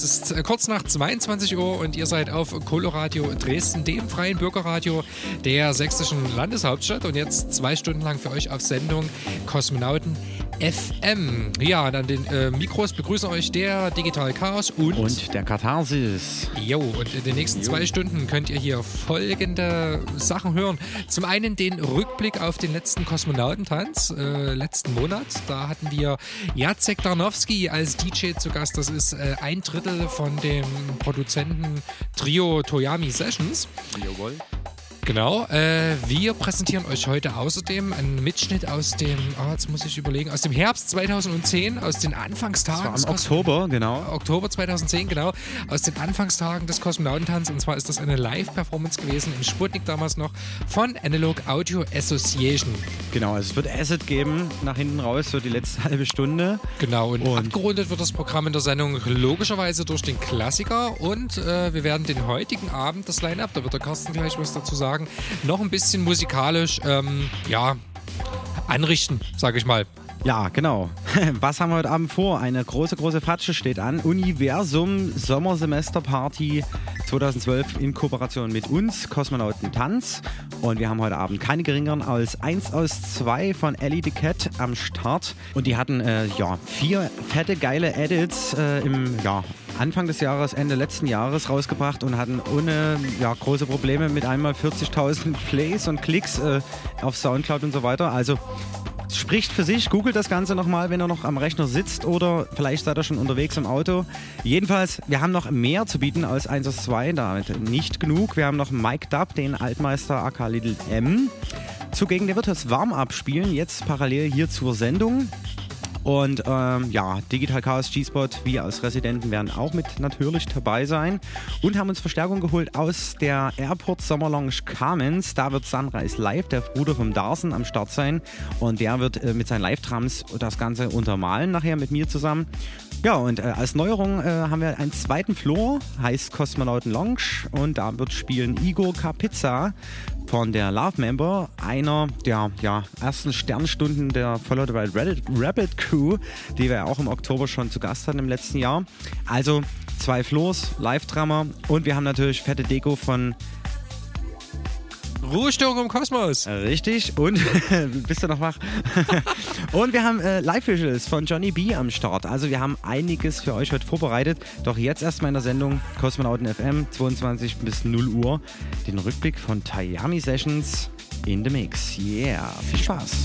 Das ist äh, kurz nach 22 Uhr und ihr seid auf Coloradio Dresden, dem freien Bürgerradio der sächsischen Landeshauptstadt. Und jetzt zwei Stunden lang für euch auf Sendung Kosmonauten FM. Ja, an den äh, Mikros begrüßen euch der Digital Chaos und, und der Katharsis. Jo, und in den nächsten jo. zwei Stunden könnt ihr hier folgende Sachen hören. Zum einen den Rückblick auf den letzten Kosmonautentanz äh, letzten Monat. Da hatten wir Jacek Darnowski als DJ zu Gast. Das ist äh, ein Drittel von dem Produzenten Trio Toyami Sessions. Jawohl. Genau. Äh, wir präsentieren euch heute außerdem einen Mitschnitt aus dem, oh, jetzt muss ich überlegen, aus dem Herbst 2010, aus den Anfangstagen. Das war im Oktober, genau. Oktober 2010, genau. Aus den Anfangstagen des Kosmonautentanz. Und zwar ist das eine Live-Performance gewesen im Sputnik damals noch von Analog Audio Association. Genau, also es wird Asset geben, nach hinten raus, so die letzte halbe Stunde. Genau, und, und abgerundet wird das Programm in der Sendung logischerweise durch den Klassiker. Und äh, wir werden den heutigen Abend, das Line-Up, da wird der Carsten gleich was dazu sagen, sagen, noch ein bisschen musikalisch, ähm, ja, anrichten, sage ich mal. Ja, genau. Was haben wir heute Abend vor? Eine große, große Fatsche steht an. Universum Sommersemesterparty 2012 in Kooperation mit uns, Kosmonauten Tanz. Und wir haben heute Abend keine geringeren als 1 aus 2 von Ellie the Cat am Start. Und die hatten äh, ja, vier fette, geile Edits äh, im ja, Anfang des Jahres, Ende letzten Jahres rausgebracht und hatten ohne ja, große Probleme mit einmal 40.000 Plays und Klicks äh, auf Soundcloud und so weiter. Also spricht für sich. Googelt das Ganze nochmal, wenn ihr noch am Rechner sitzt oder vielleicht seid ihr schon unterwegs im Auto. Jedenfalls, wir haben noch mehr zu bieten als 1 aus 2, damit nicht genug. Wir haben noch Mike Dub, den Altmeister AK Little M. Zugegen, der wird das warm abspielen, jetzt parallel hier zur Sendung. Und ähm, ja, Digital Chaos G-Spot, wir als Residenten werden auch mit natürlich dabei sein und haben uns Verstärkung geholt aus der Airport Summer Lounge Carmens. Da wird Sunrise Live, der Bruder vom Darsen, am Start sein und der wird äh, mit seinen Live-Trams das Ganze untermalen nachher mit mir zusammen. Ja, und äh, als Neuerung äh, haben wir einen zweiten Floor, heißt Kosmonauten Lounge und da wird spielen Igor Kapizza von der Love Member, einer der ja, ersten Sternstunden der Follow the Wild Rabbit, Crew, die wir auch im Oktober schon zu Gast hatten im letzten Jahr. Also zwei Floors, Live-Drama und wir haben natürlich fette Deko von Ruhestörung im Kosmos. Richtig. Und bist du noch wach? und wir haben äh, Live-Visuals von Johnny B am Start. Also wir haben einiges für euch heute vorbereitet. Doch jetzt erstmal in der Sendung Kosmonauten FM 22 bis 0 Uhr den Rückblick von Tayami Sessions in the Mix. Yeah, viel Spaß.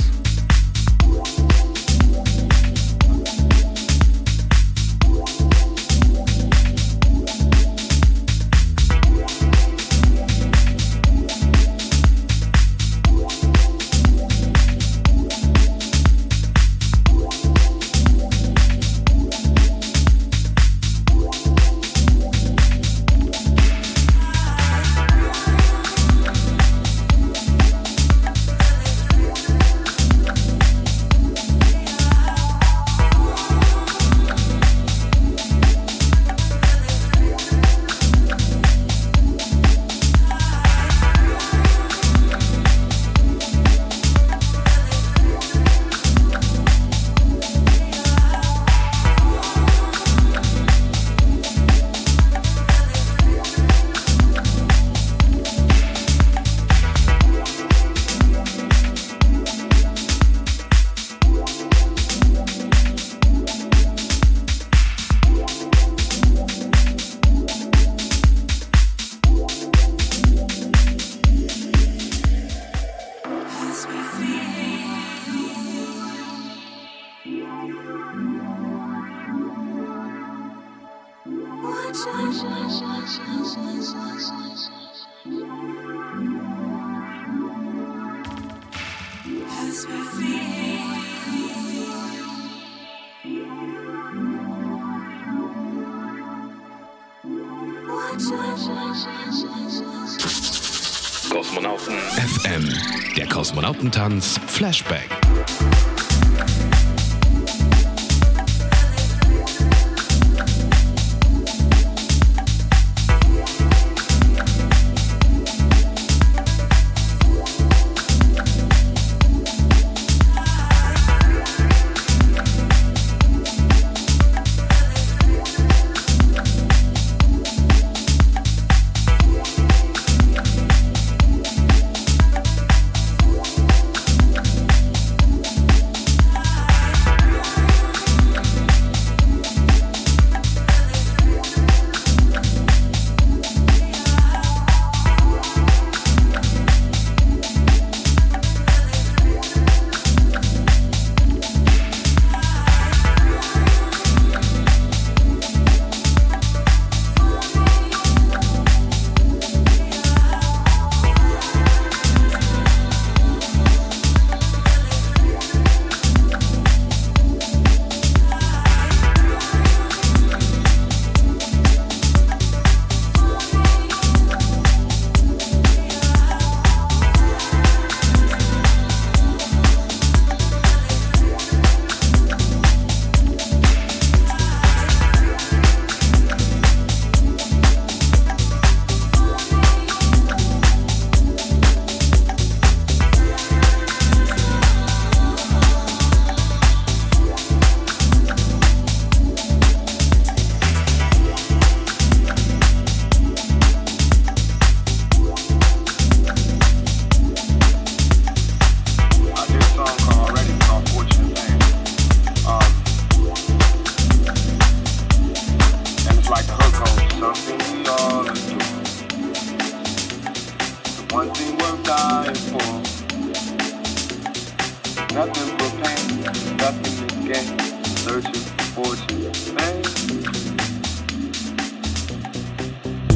Kosmonautentanz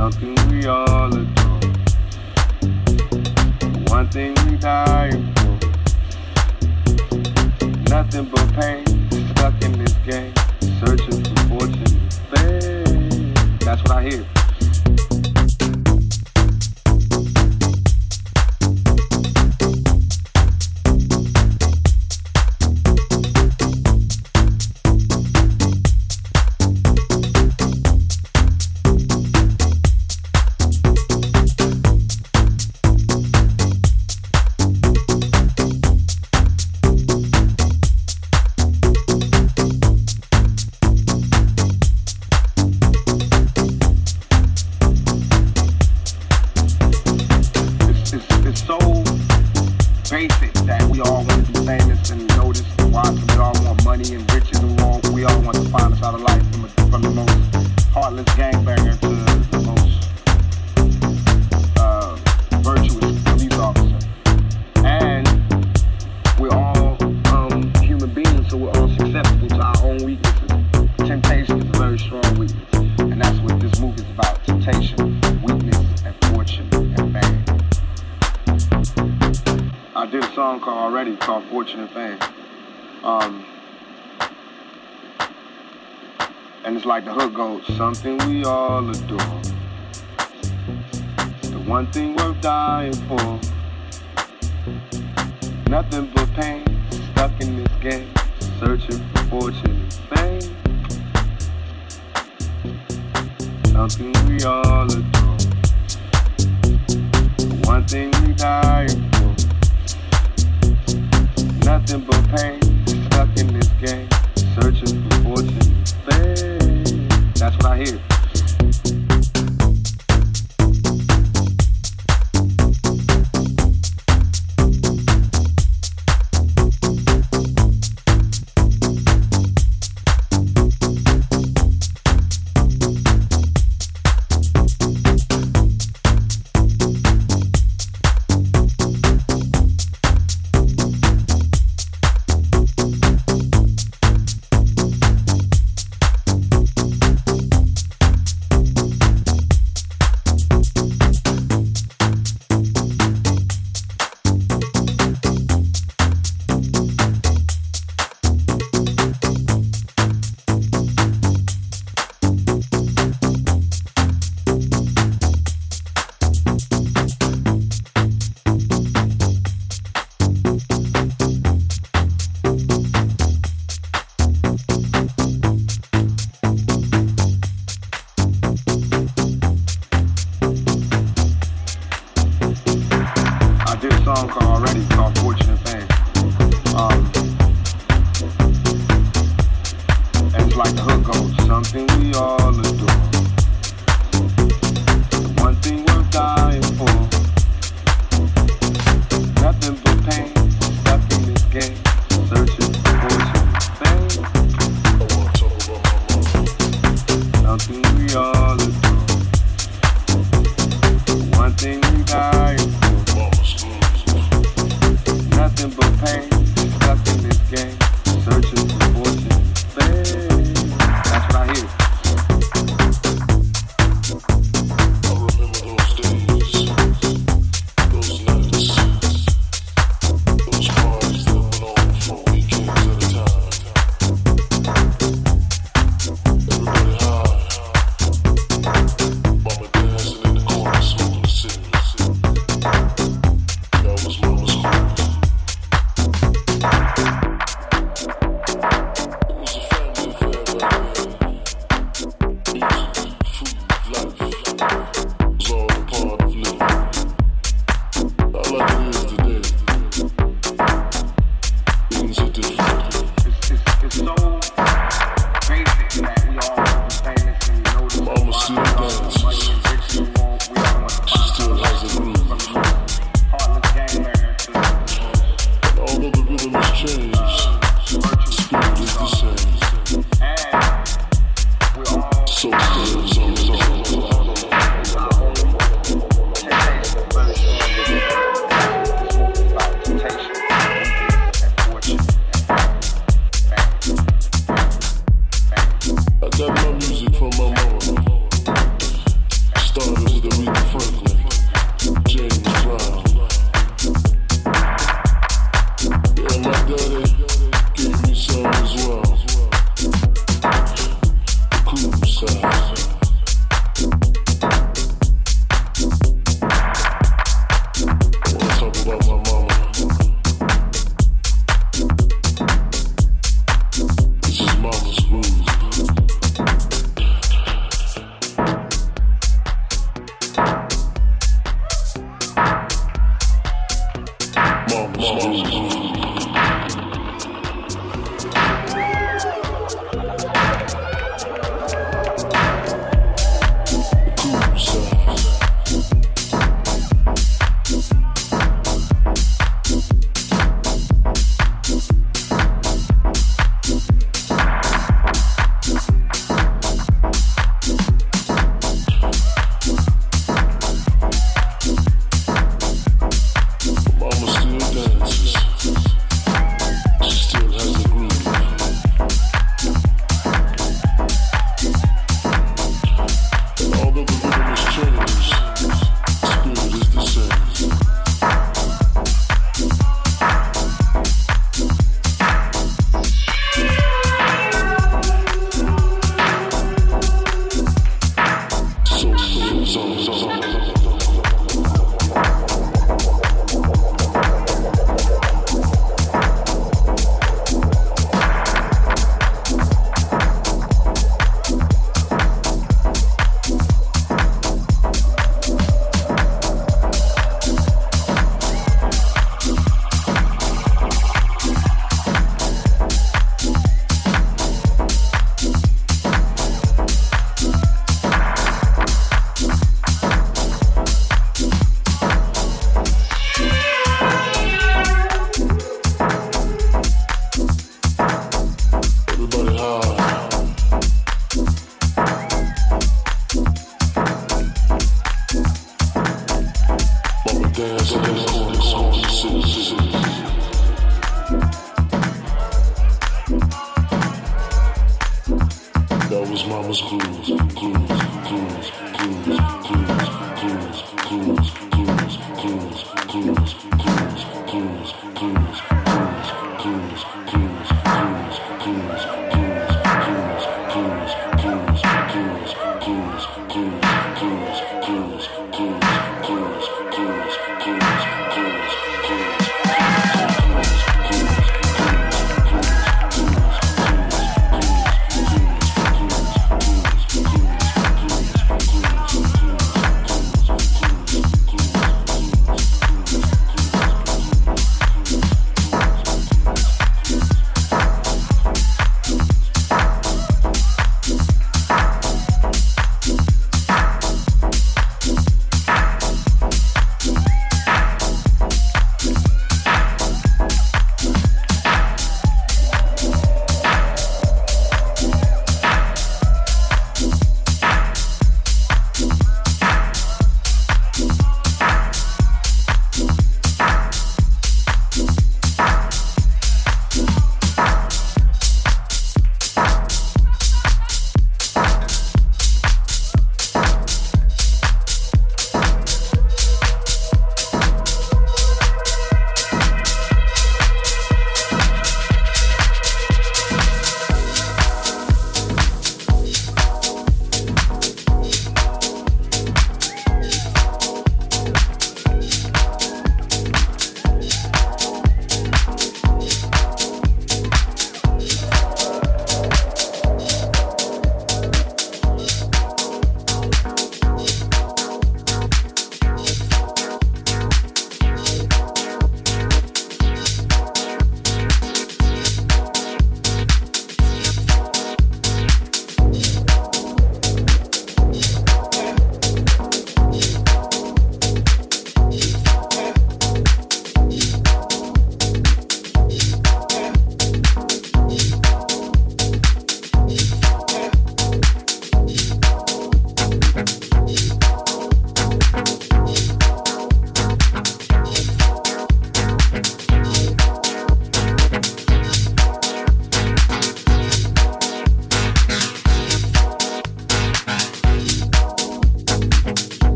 something we all adore. One thing we die for. Nothing but pain, stuck in this game, searching for fortune. Fame. That's what I hear. Jews.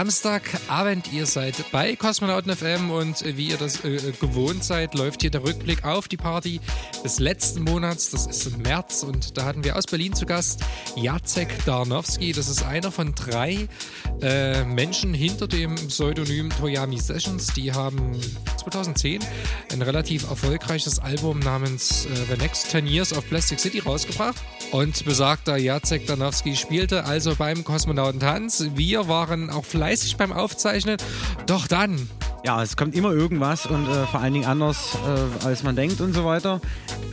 Samstagabend. Ihr seid bei Kosmonauten FM und äh, wie ihr das äh, äh, gewohnt seid, läuft hier der Rückblick auf die Party des letzten Monats. Das ist im März und da hatten wir aus Berlin zu Gast Jacek Darnowski. Das ist einer von drei äh, Menschen hinter dem Pseudonym Toyami Sessions. Die haben 2010 ein relativ erfolgreiches Album namens äh, The Next 10 Years of Plastic City rausgebracht. Und besagter Jacek Danowski spielte also beim Kosmonautentanz. Wir waren auch fleißig beim Aufzeichnen. Doch dann. Ja, es kommt immer irgendwas und äh, vor allen Dingen anders, äh, als man denkt und so weiter.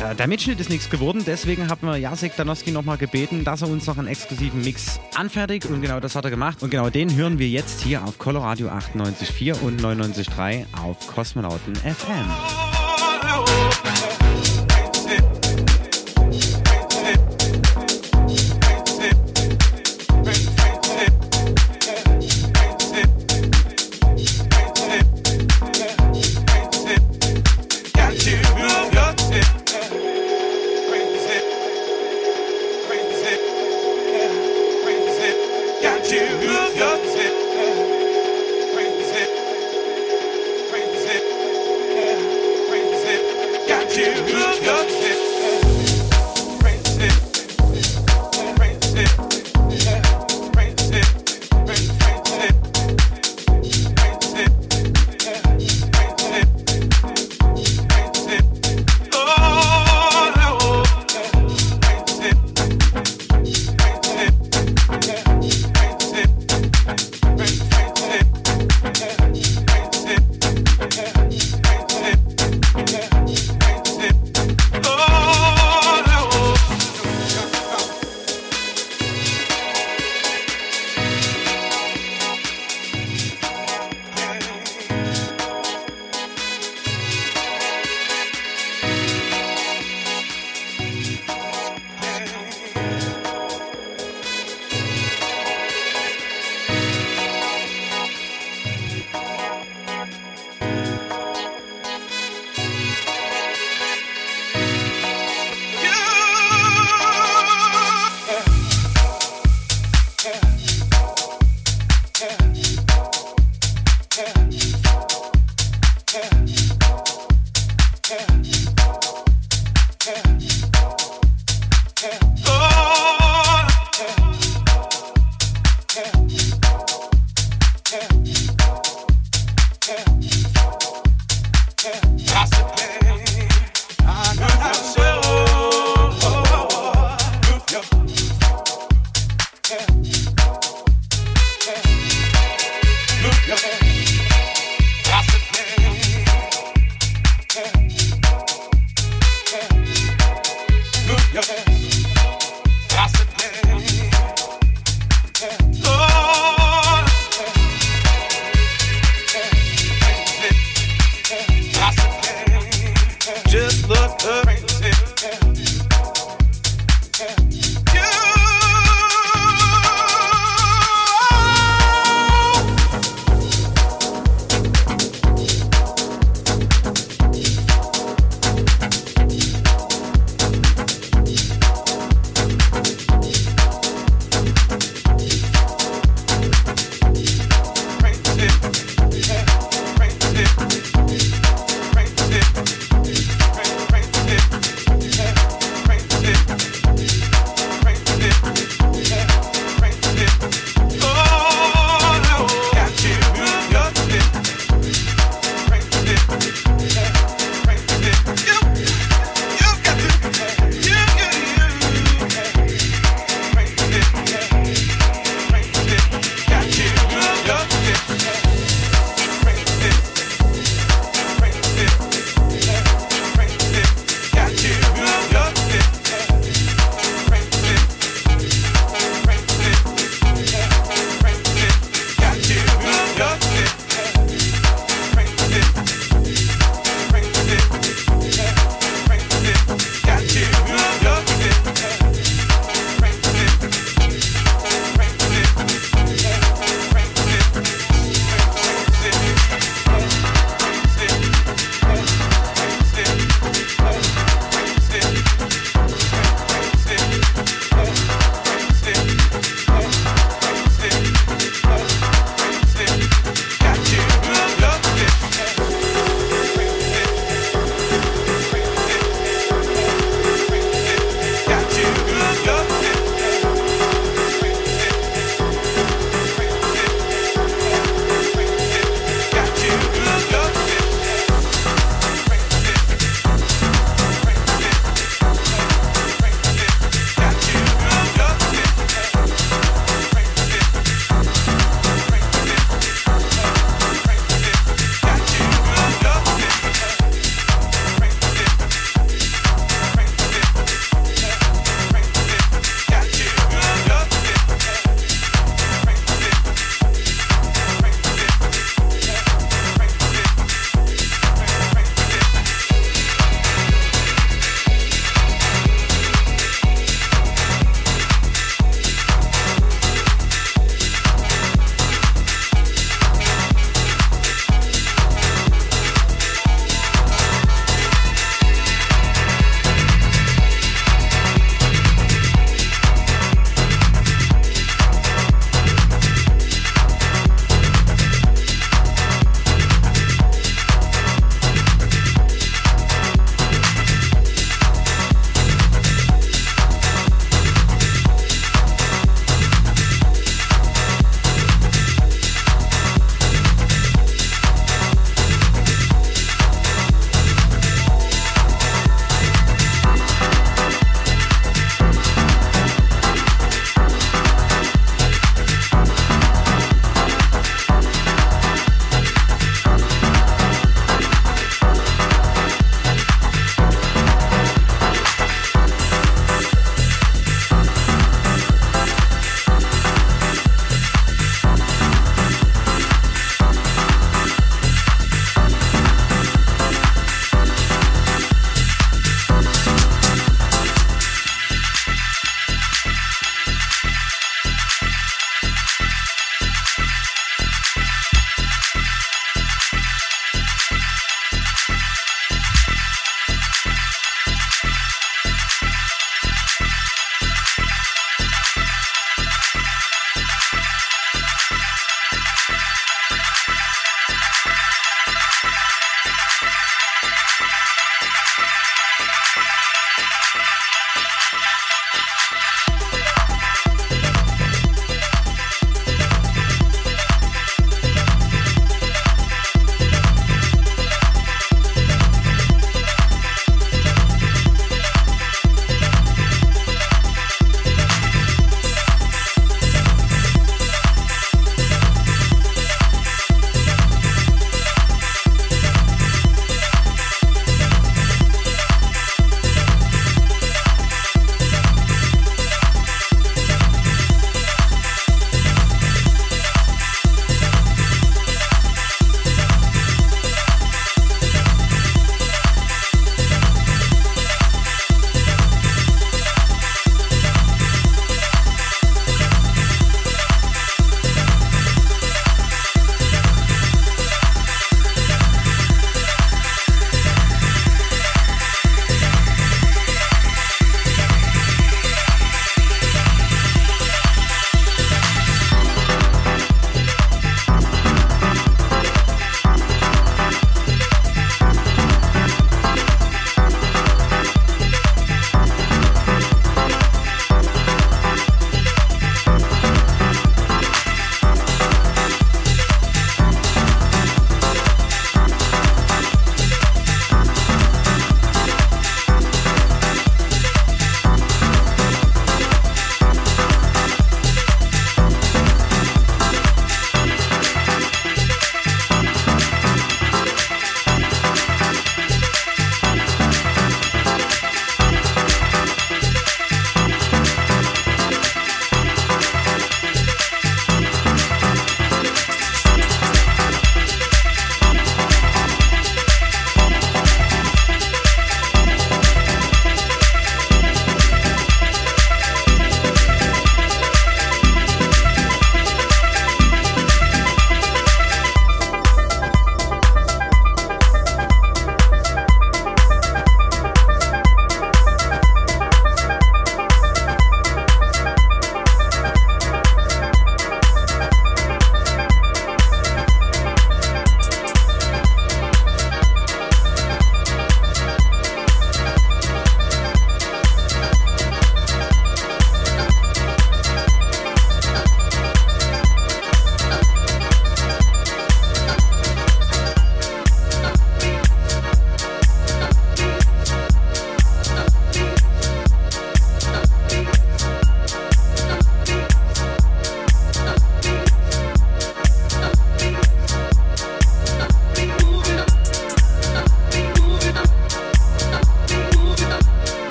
Äh, der Mitschnitt ist nichts geworden, deswegen haben wir Jacek Danowski nochmal gebeten, dass er uns noch einen exklusiven Mix anfertigt und genau das hat er gemacht. Und genau den hören wir jetzt hier auf Coloradio 98.4 und 99.3 auf Kosmonauten FM.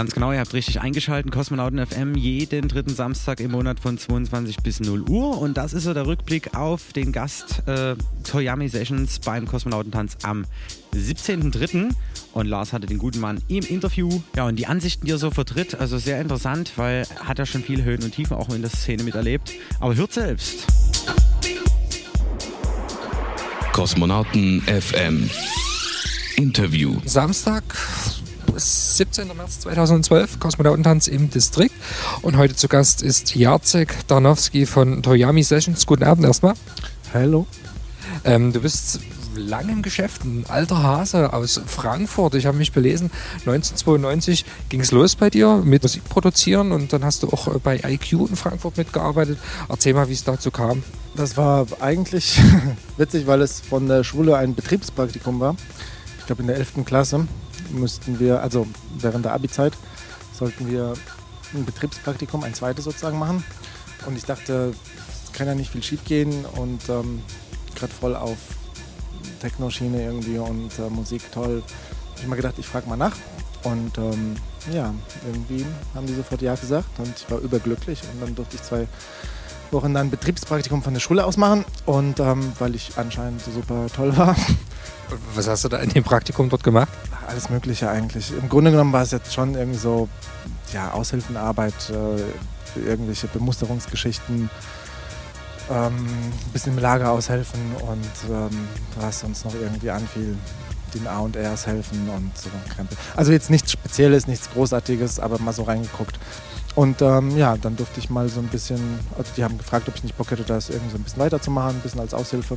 Ganz genau, ihr habt richtig eingeschaltet. Kosmonauten FM jeden dritten Samstag im Monat von 22 bis 0 Uhr. Und das ist so der Rückblick auf den Gast äh, Toyami Sessions beim Kosmonautentanz am 17.03. Und Lars hatte den guten Mann im Interview. Ja, und die Ansichten, die er so vertritt, also sehr interessant, weil er hat ja schon viele Höhen und Tiefen auch in der Szene miterlebt. Aber hört selbst. Kosmonauten FM Interview. Samstag, 17. März 2012, Kosmonautentanz im Distrikt. Und heute zu Gast ist Jacek Darnowski von Toyami Sessions. Guten Abend erstmal. Hallo. Ähm, du bist lange im Geschäft, ein alter Hase aus Frankfurt. Ich habe mich belesen, 1992 ging es los bei dir mit Musik produzieren und dann hast du auch bei IQ in Frankfurt mitgearbeitet. Erzähl mal, wie es dazu kam. Das war eigentlich witzig, weil es von der Schule ein Betriebspraktikum war. Ich glaube, in der 11. Klasse müssten wir, also während der Abi-Zeit, sollten wir ein Betriebspraktikum, ein zweites sozusagen machen. Und ich dachte, es kann ja nicht viel schief gehen und ähm, gerade voll auf Techno-Schiene irgendwie und äh, Musik toll. Ich mal gedacht, ich frage mal nach. Und ähm, ja, irgendwie haben die sofort Ja gesagt und ich war überglücklich. Und dann durfte ich zwei Wochen dann Betriebspraktikum von der Schule aus machen. Und ähm, weil ich anscheinend super toll war. Was hast du da in dem Praktikum dort gemacht? Alles Mögliche eigentlich. Im Grunde genommen war es jetzt schon irgendwie so ja, Aushilfenarbeit, äh, irgendwelche Bemusterungsgeschichten ähm, ein bisschen im Lager aushelfen und ähm, was uns noch irgendwie anfiel, den A&Rs helfen und so Krempel. Also jetzt nichts Spezielles, nichts Großartiges, aber mal so reingeguckt. Und ähm, ja, dann durfte ich mal so ein bisschen, also die haben gefragt, ob ich nicht Bock hätte, das irgendwie so ein bisschen weiterzumachen, ein bisschen als Aushilfe.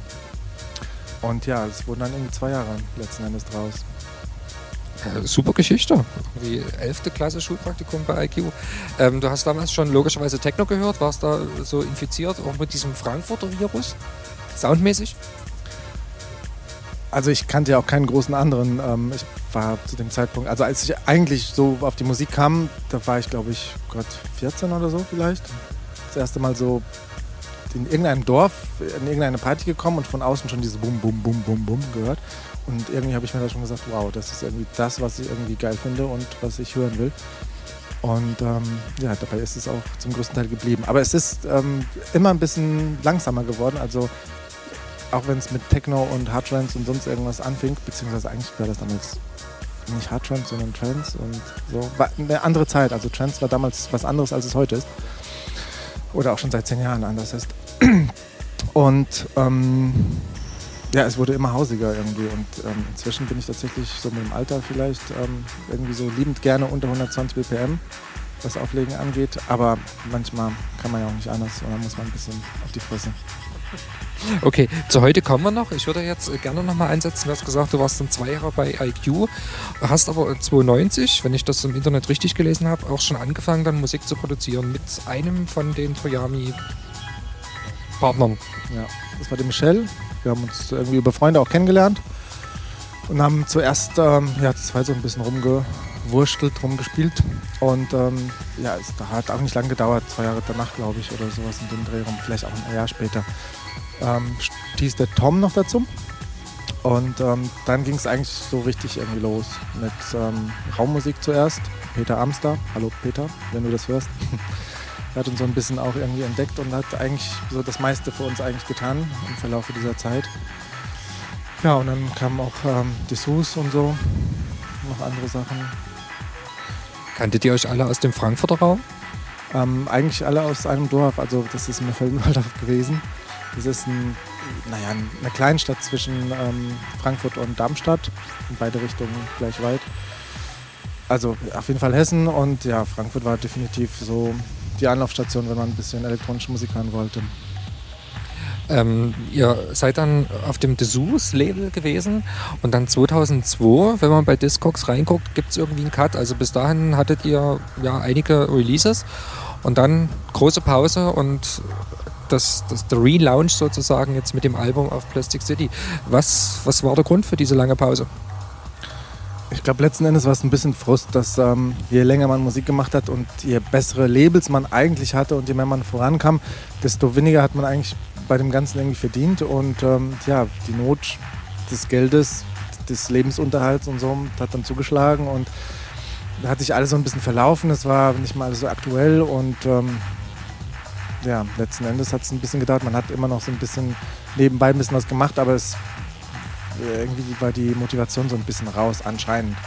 Und ja, es wurden dann irgendwie zwei Jahre letzten Endes draus. Super Geschichte. Wie 11. Klasse Schulpraktikum bei IQ. Ähm, du hast damals schon logischerweise Techno gehört, warst da so infiziert, auch mit diesem Frankfurter Virus? Soundmäßig? Also ich kannte ja auch keinen großen anderen. Ähm, ich war zu dem Zeitpunkt, also als ich eigentlich so auf die Musik kam, da war ich glaube ich Gott 14 oder so vielleicht. Das erste Mal so in irgendeinem Dorf in irgendeine Party gekommen und von außen schon diese Bum, Bum, Bum, Bum, Bum gehört. Und irgendwie habe ich mir da schon gesagt, wow, das ist irgendwie das, was ich irgendwie geil finde und was ich hören will. Und ähm, ja, dabei ist es auch zum größten Teil geblieben. Aber es ist ähm, immer ein bisschen langsamer geworden. Also auch wenn es mit Techno und Hardtrance und sonst irgendwas anfing, beziehungsweise eigentlich war das damals nicht Hardtrance, sondern Trance und so. War eine andere Zeit. Also Trance war damals was anderes, als es heute ist. Oder auch schon seit zehn Jahren anders ist. Und ähm, ja, es wurde immer hausiger irgendwie und ähm, inzwischen bin ich tatsächlich so mit dem Alter vielleicht ähm, irgendwie so liebend gerne unter 120 BPM, was Auflegen angeht, aber manchmal kann man ja auch nicht anders und dann muss man ein bisschen auf die Fresse. Okay, zu heute kommen wir noch. Ich würde jetzt gerne nochmal einsetzen. Du hast gesagt, du warst dann zwei Jahre bei IQ, hast aber 92, wenn ich das im Internet richtig gelesen habe, auch schon angefangen, dann Musik zu produzieren mit einem von den Toyami Partnern. Ja, das war der Michel. Wir haben uns irgendwie über Freunde auch kennengelernt und haben zuerst ähm, ja, zwei so ein bisschen rumgewurschtelt, rumgespielt. Und ähm, ja, es hat auch nicht lange gedauert, zwei Jahre danach, glaube ich, oder sowas in dem Dreh rum, vielleicht auch ein Jahr später. Ähm, stieß der Tom noch dazu. Und ähm, dann ging es eigentlich so richtig irgendwie los mit ähm, Raummusik zuerst. Peter Amster, hallo Peter, wenn du das hörst. er hat uns so ein bisschen auch irgendwie entdeckt und hat eigentlich so das meiste für uns eigentlich getan im Verlauf dieser Zeit. Ja, und dann kamen auch ähm, Dessous und so, noch andere Sachen. Kanntet ihr euch alle aus dem Frankfurter Raum? Ähm, eigentlich alle aus einem Dorf, also das ist in Feldenwaldorf gewesen. Das ist ein, naja, eine Kleinstadt zwischen ähm, Frankfurt und Darmstadt, in beide Richtungen gleich weit. Also auf jeden Fall Hessen und ja, Frankfurt war definitiv so die Anlaufstation, wenn man ein bisschen elektronische Musik hören wollte. Ähm, ihr seid dann auf dem Dessous-Label gewesen und dann 2002, wenn man bei Discogs reinguckt, gibt es irgendwie einen Cut. Also bis dahin hattet ihr ja einige Releases und dann große Pause und das, das, der Relaunch sozusagen jetzt mit dem Album auf Plastic City. Was, was war der Grund für diese lange Pause? Ich glaube, letzten Endes war es ein bisschen Frust, dass ähm, je länger man Musik gemacht hat und je bessere Labels man eigentlich hatte und je mehr man vorankam, desto weniger hat man eigentlich bei dem Ganzen irgendwie verdient. Und ähm, ja, die Not des Geldes, des Lebensunterhalts und so hat dann zugeschlagen. Und da hat sich alles so ein bisschen verlaufen, es war nicht mal alles so aktuell und ähm, ja, letzten Endes hat es ein bisschen gedauert. Man hat immer noch so ein bisschen nebenbei ein bisschen was gemacht, aber es irgendwie war die Motivation so ein bisschen raus, anscheinend.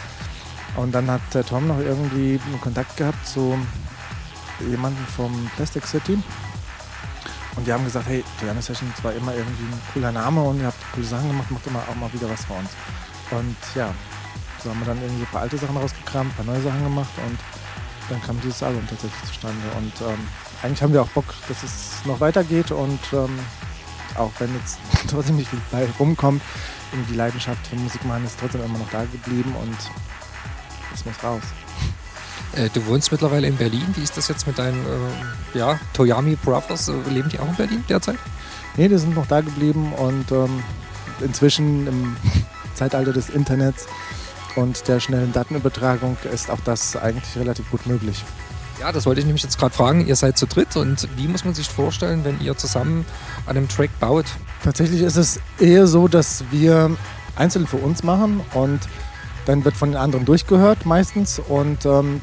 Und dann hat der Tom noch irgendwie einen Kontakt gehabt zu jemandem vom Plastic City. Und die haben gesagt, hey, Piano Sessions war immer irgendwie ein cooler Name und ihr habt coole Sachen gemacht, macht immer auch mal wieder was für uns. Und ja, so haben wir dann irgendwie ein paar alte Sachen rausgekramt, ein paar neue Sachen gemacht und dann kam dieses Album tatsächlich zustande. Und ähm, eigentlich haben wir auch Bock, dass es noch weitergeht und ähm, auch wenn jetzt trotzdem nicht viel bei rumkommt, die Leidenschaft für Musik machen ist trotzdem immer noch da geblieben und es muss raus. Äh, du wohnst mittlerweile in Berlin. Wie ist das jetzt mit deinen äh, ja, Toyami Brothers? Äh, leben die auch in Berlin derzeit? Nee, die sind noch da geblieben und ähm, inzwischen im Zeitalter des Internets und der schnellen Datenübertragung ist auch das eigentlich relativ gut möglich. Ja, das wollte ich nämlich jetzt gerade fragen. Ihr seid zu dritt und wie muss man sich vorstellen, wenn ihr zusammen an einem Track baut? Tatsächlich ist es eher so, dass wir einzeln für uns machen und dann wird von den anderen durchgehört meistens und ähm,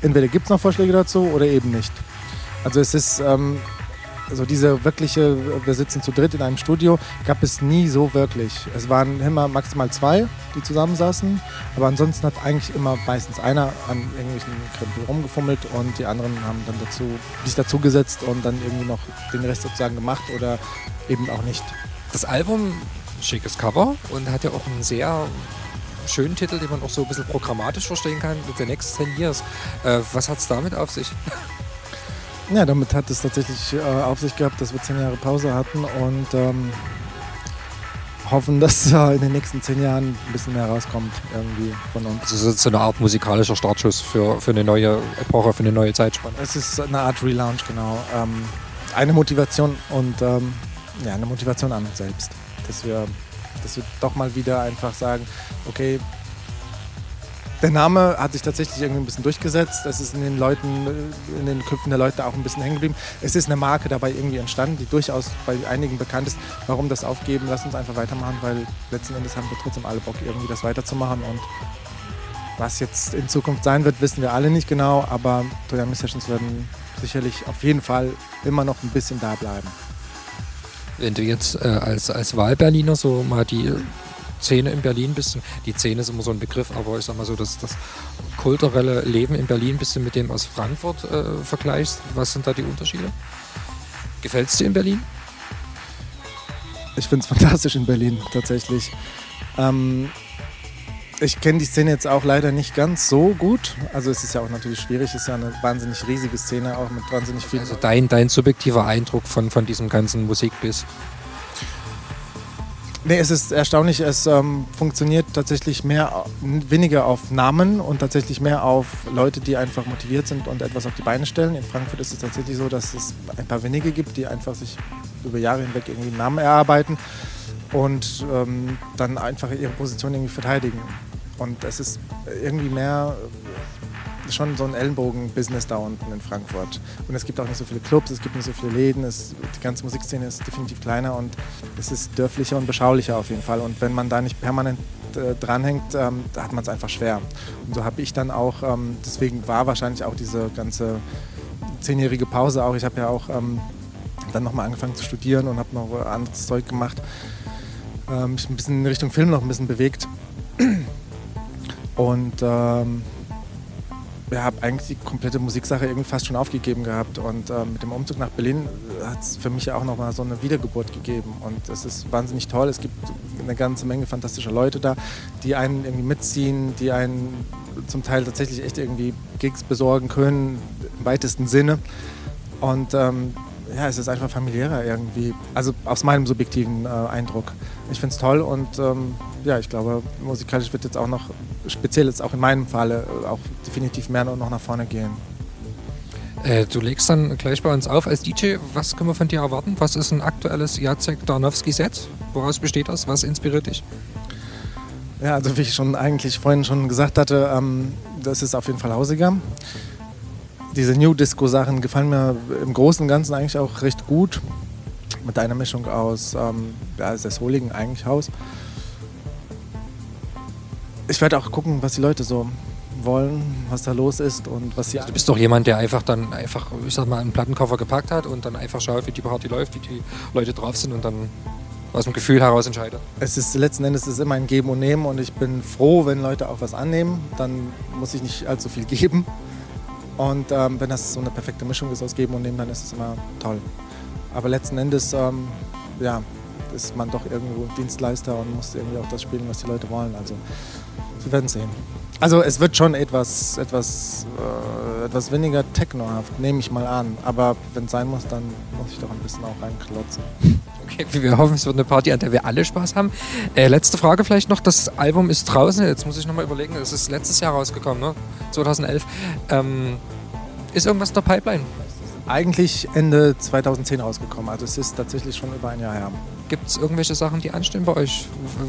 entweder gibt es noch Vorschläge dazu oder eben nicht. Also es ist ähm, also diese wirkliche, wir sitzen zu dritt in einem Studio, gab es nie so wirklich. Es waren immer maximal zwei, die zusammensaßen, aber ansonsten hat eigentlich immer meistens einer an irgendwelchen Krempel rumgefummelt und die anderen haben dann dazu, sich dazugesetzt und dann irgendwie noch den Rest sozusagen gemacht oder eben auch nicht. Das Album, schickes Cover und hat ja auch einen sehr schönen Titel, den man auch so ein bisschen programmatisch verstehen kann, The Next 10 Years. Äh, was hat es damit auf sich? Ja, damit hat es tatsächlich äh, auf sich gehabt, dass wir zehn Jahre Pause hatten und ähm, hoffen, dass äh, in den nächsten zehn Jahren ein bisschen mehr rauskommt irgendwie von uns. Also so eine Art musikalischer Startschuss für, für eine neue Epoche, für eine neue Zeitspanne. Es ist eine Art Relaunch, genau. Ähm, eine Motivation und ähm, ja, eine Motivation an uns selbst, dass wir, dass wir doch mal wieder einfach sagen, okay, der Name hat sich tatsächlich irgendwie ein bisschen durchgesetzt. Es ist in den Leuten, in den Köpfen der Leute auch ein bisschen hängen geblieben. Es ist eine Marke dabei irgendwie entstanden, die durchaus bei einigen bekannt ist. Warum das aufgeben? Lass uns einfach weitermachen, weil letzten Endes haben wir trotzdem alle Bock, irgendwie das weiterzumachen. Und was jetzt in Zukunft sein wird, wissen wir alle nicht genau. Aber Toyami Sessions werden sicherlich auf jeden Fall immer noch ein bisschen da bleiben. Wenn du jetzt äh, als, als Wahlberliner so mal die Szene in Berlin bisschen, die Szene ist immer so ein Begriff, aber ich sag mal so, dass das kulturelle Leben in Berlin ein bisschen mit dem aus Frankfurt äh, vergleichst. Was sind da die Unterschiede? Gefällt es dir in Berlin? Ich finde es fantastisch in Berlin, tatsächlich. Ähm, ich kenne die Szene jetzt auch leider nicht ganz so gut. Also es ist ja auch natürlich schwierig, es ist ja eine wahnsinnig riesige Szene, auch mit wahnsinnig viel. Also dein, dein subjektiver Eindruck von, von diesem ganzen Musikbiss. Nee, es ist erstaunlich. Es ähm, funktioniert tatsächlich mehr, weniger auf Namen und tatsächlich mehr auf Leute, die einfach motiviert sind und etwas auf die Beine stellen. In Frankfurt ist es tatsächlich so, dass es ein paar wenige gibt, die einfach sich über Jahre hinweg irgendwie einen Namen erarbeiten und ähm, dann einfach ihre Position irgendwie verteidigen. Und es ist irgendwie mehr schon so ein Ellenbogen-Business da unten in Frankfurt. Und es gibt auch nicht so viele Clubs, es gibt nicht so viele Läden, es, die ganze Musikszene ist definitiv kleiner und es ist dörflicher und beschaulicher auf jeden Fall. Und wenn man da nicht permanent äh, dranhängt, ähm, da hat man es einfach schwer. Und so habe ich dann auch, ähm, deswegen war wahrscheinlich auch diese ganze zehnjährige Pause auch, ich habe ja auch ähm, dann nochmal angefangen zu studieren und habe noch anderes Zeug gemacht, ähm, mich ein bisschen in Richtung Film noch ein bisschen bewegt. Und ähm, ja, habe eigentlich die komplette Musiksache irgendwie fast schon aufgegeben gehabt. Und äh, mit dem Umzug nach Berlin hat es für mich auch nochmal so eine Wiedergeburt gegeben. Und es ist wahnsinnig toll. Es gibt eine ganze Menge fantastischer Leute da, die einen irgendwie mitziehen, die einen zum Teil tatsächlich echt irgendwie Gigs besorgen können, im weitesten Sinne. Und ähm, ja, es ist einfach familiärer irgendwie. Also aus meinem subjektiven äh, Eindruck. Ich finde es toll und ähm, ja, ich glaube, musikalisch wird jetzt auch noch, speziell jetzt auch in meinem Falle, äh, auch definitiv mehr noch nach vorne gehen. Äh, du legst dann gleich bei uns auf als DJ. Was können wir von dir erwarten? Was ist ein aktuelles Jacek Darnowski-Set? Woraus besteht das? Was inspiriert dich? Ja, also wie ich schon eigentlich vorhin schon gesagt hatte, ähm, das ist auf jeden Fall Hausiger diese New Disco-Sachen gefallen mir im Großen und Ganzen eigentlich auch recht gut. Mit einer Mischung aus ähm, ja, sehr souligen eigentlich Haus. Ich werde auch gucken, was die Leute so wollen, was da los ist und was sie. Du bist doch jemand, der einfach dann einfach, ich sag mal, einen Plattenkoffer gepackt hat und dann einfach schaut, wie die Party läuft, wie die Leute drauf sind und dann aus dem Gefühl heraus entscheidet. Es ist letzten Endes ist immer ein Geben und Nehmen und ich bin froh, wenn Leute auch was annehmen. Dann muss ich nicht allzu viel geben. Und ähm, wenn das so eine perfekte Mischung ist aus Geben und Nehmen, dann ist es immer toll. Aber letzten Endes, ähm, ja, ist man doch irgendwo Dienstleister und muss irgendwie auch das spielen, was die Leute wollen. Also wir werden sehen. Also es wird schon etwas, etwas, äh, etwas weniger technohaft, nehme ich mal an. Aber wenn es sein muss, dann muss ich doch ein bisschen auch reinklotzen. Okay, wir hoffen, es wird eine Party, an der wir alle Spaß haben. Äh, letzte Frage vielleicht noch. Das Album ist draußen. Jetzt muss ich nochmal überlegen. Es ist letztes Jahr rausgekommen, ne? 2011. Ähm, ist irgendwas in der Pipeline? Eigentlich Ende 2010 rausgekommen. Also es ist tatsächlich schon über ein Jahr her. Gibt es irgendwelche Sachen, die anstehen bei euch?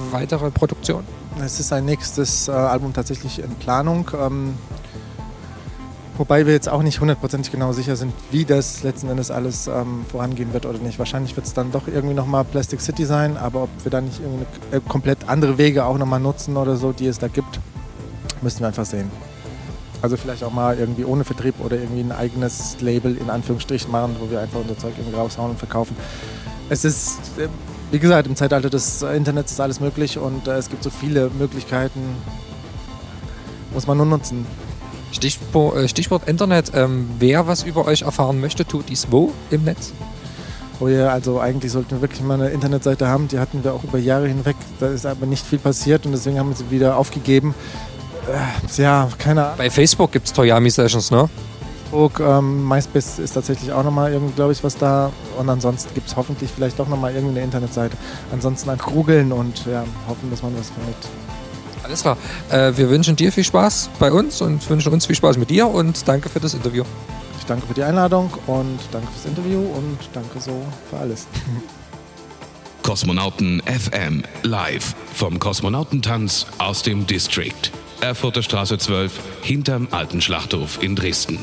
Weitere Produktion? Es ist ein nächstes äh, Album tatsächlich in Planung. Ähm, wobei wir jetzt auch nicht hundertprozentig genau sicher sind, wie das letzten Endes alles ähm, vorangehen wird oder nicht. Wahrscheinlich wird es dann doch irgendwie nochmal Plastic City sein, aber ob wir dann nicht irgendwie äh, komplett andere Wege auch nochmal nutzen oder so, die es da gibt, müssen wir einfach sehen. Also vielleicht auch mal irgendwie ohne Vertrieb oder irgendwie ein eigenes Label in Anführungsstrichen machen, wo wir einfach unser Zeug irgendwie raushauen und verkaufen. Es ist, äh, wie gesagt, im Zeitalter des Internets ist alles möglich und äh, es gibt so viele Möglichkeiten, muss man nur nutzen. Stichwort, äh, Stichwort Internet. Ähm, wer was über euch erfahren möchte, tut dies wo im Netz? Oh ja, also eigentlich sollten wir wirklich mal eine Internetseite haben. Die hatten wir auch über Jahre hinweg. Da ist aber nicht viel passiert und deswegen haben wir sie wieder aufgegeben. Äh, ja, keine Ahnung. Bei Facebook gibt es Toyami Sessions, ne? Facebook, ähm, MySpace ist tatsächlich auch nochmal irgendwie, glaube ich, was da. Und ansonsten gibt es hoffentlich vielleicht doch nochmal irgendeine Internetseite. Ansonsten an googeln und ja, hoffen, dass man was findet. Alles klar. Äh, wir wünschen dir viel Spaß bei uns und wünschen uns viel Spaß mit dir und danke für das Interview. Ich danke für die Einladung und danke fürs Interview und danke so für alles. Kosmonauten FM live vom Kosmonautentanz aus dem District. Erfurter Straße 12 hinterm alten Schlachthof in Dresden.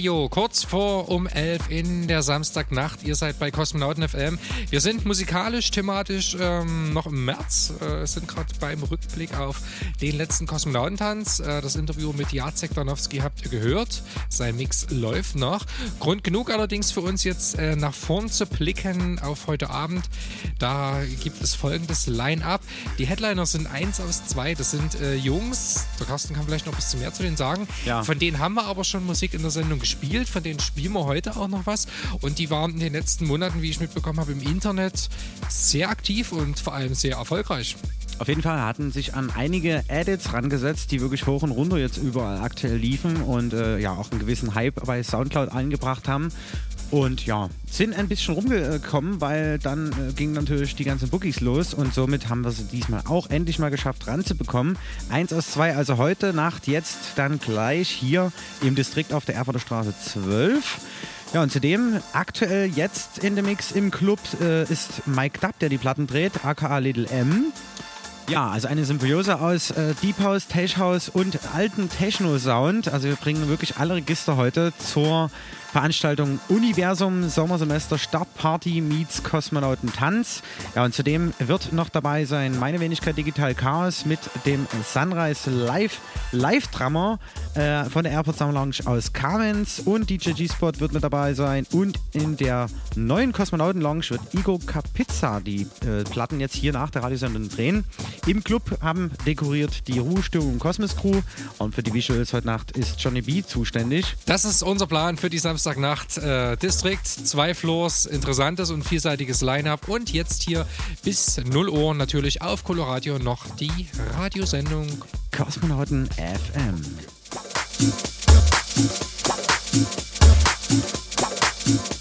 Radio. Kurz vor um 11 in der Samstagnacht. Ihr seid bei Kosmonauten FM. Wir sind musikalisch, thematisch ähm, noch im März. Äh, sind gerade beim Rückblick auf den letzten Kosmonautentanz. Äh, das Interview mit Jacek Danowski habt ihr gehört. Sein Mix läuft noch. Grund genug allerdings für uns jetzt äh, nach vorn zu blicken auf heute Abend. Da gibt es folgendes Line-Up. Die Headliner sind eins aus zwei. Das sind äh, Jungs. Der Carsten kann vielleicht noch ein bisschen mehr zu denen sagen. Ja. Von denen haben wir aber schon Musik in der Sendung gespielt. Von denen spielen wir heute auch noch was. Und die waren in den letzten Monaten, wie ich mitbekommen habe, im Internet sehr aktiv und vor allem sehr erfolgreich. Auf jeden Fall hatten sich an einige Edits rangesetzt, die wirklich hoch und runter jetzt überall aktuell liefen und äh, ja auch einen gewissen Hype bei Soundcloud eingebracht haben. Und ja, sind ein bisschen rumgekommen, weil dann äh, gingen natürlich die ganzen Bookies los und somit haben wir sie diesmal auch endlich mal geschafft ranzubekommen. Eins aus zwei, also heute Nacht, jetzt dann gleich hier im Distrikt auf der Erfurter Straße 12. Ja, und zudem aktuell jetzt in dem Mix im Club äh, ist Mike Dubb, der die Platten dreht, aka Little M. Ja, also eine Symbiose aus äh, Deep House, Tech House und alten Techno-Sound. Also wir bringen wirklich alle Register heute zur Veranstaltung Universum Sommersemester Startparty meets Kosmonauten Tanz. Ja, und zudem wird noch dabei sein meine Wenigkeit Digital Chaos mit dem Sunrise Live Live Drummer äh, von der Airport Summer Lounge aus Kamenz und DJ G-Spot wird mit dabei sein und in der neuen Kosmonauten Lounge wird Igor Kapizza die äh, Platten jetzt hier nach der Radiosendung drehen. Im Club haben dekoriert die Ruhestörung Cosmos Crew und für die Visuals heute Nacht ist Johnny B zuständig. Das ist unser Plan für die Samstagnacht äh, District. Zwei Floors, interessantes und vielseitiges Line-Up. Und jetzt hier bis 0 Uhr natürlich auf Coloradio noch die Radiosendung Kosmonauten FM. Thank you.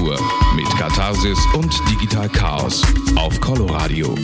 Uhr mit Katharsis und Digital Chaos auf Coloradio.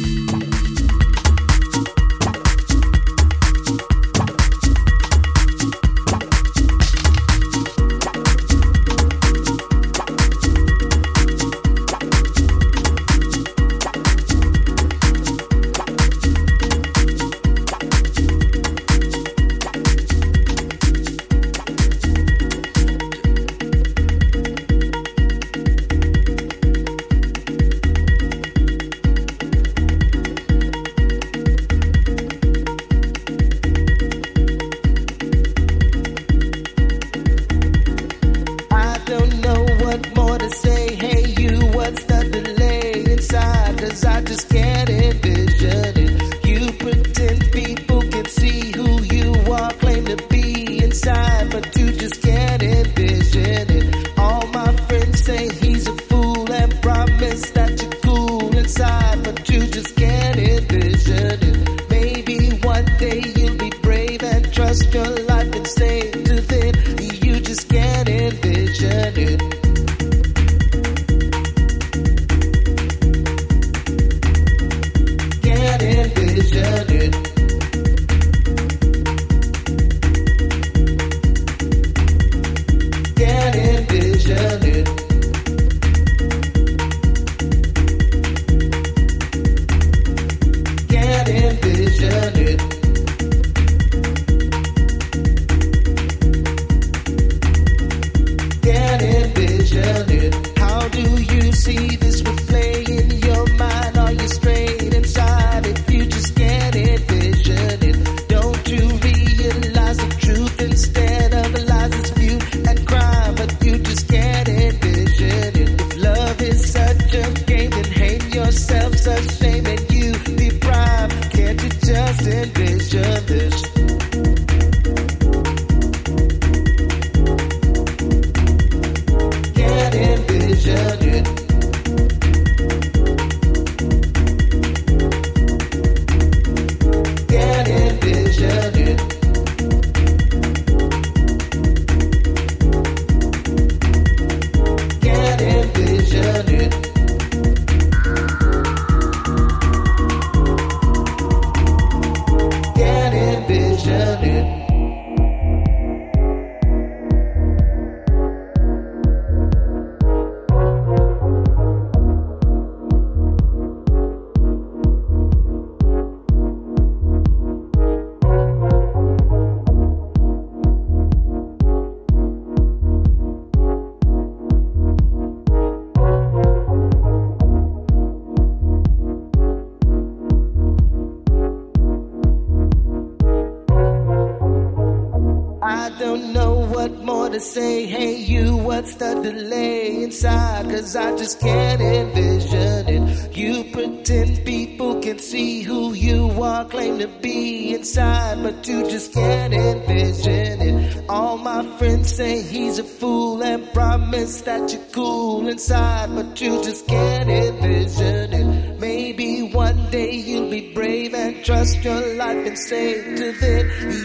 can't envision it. All my friends say he's a fool and promise that you're cool inside, but you just can't envision it. Maybe one day you'll be brave and trust your life and say to them,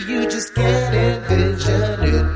you just can't envision it.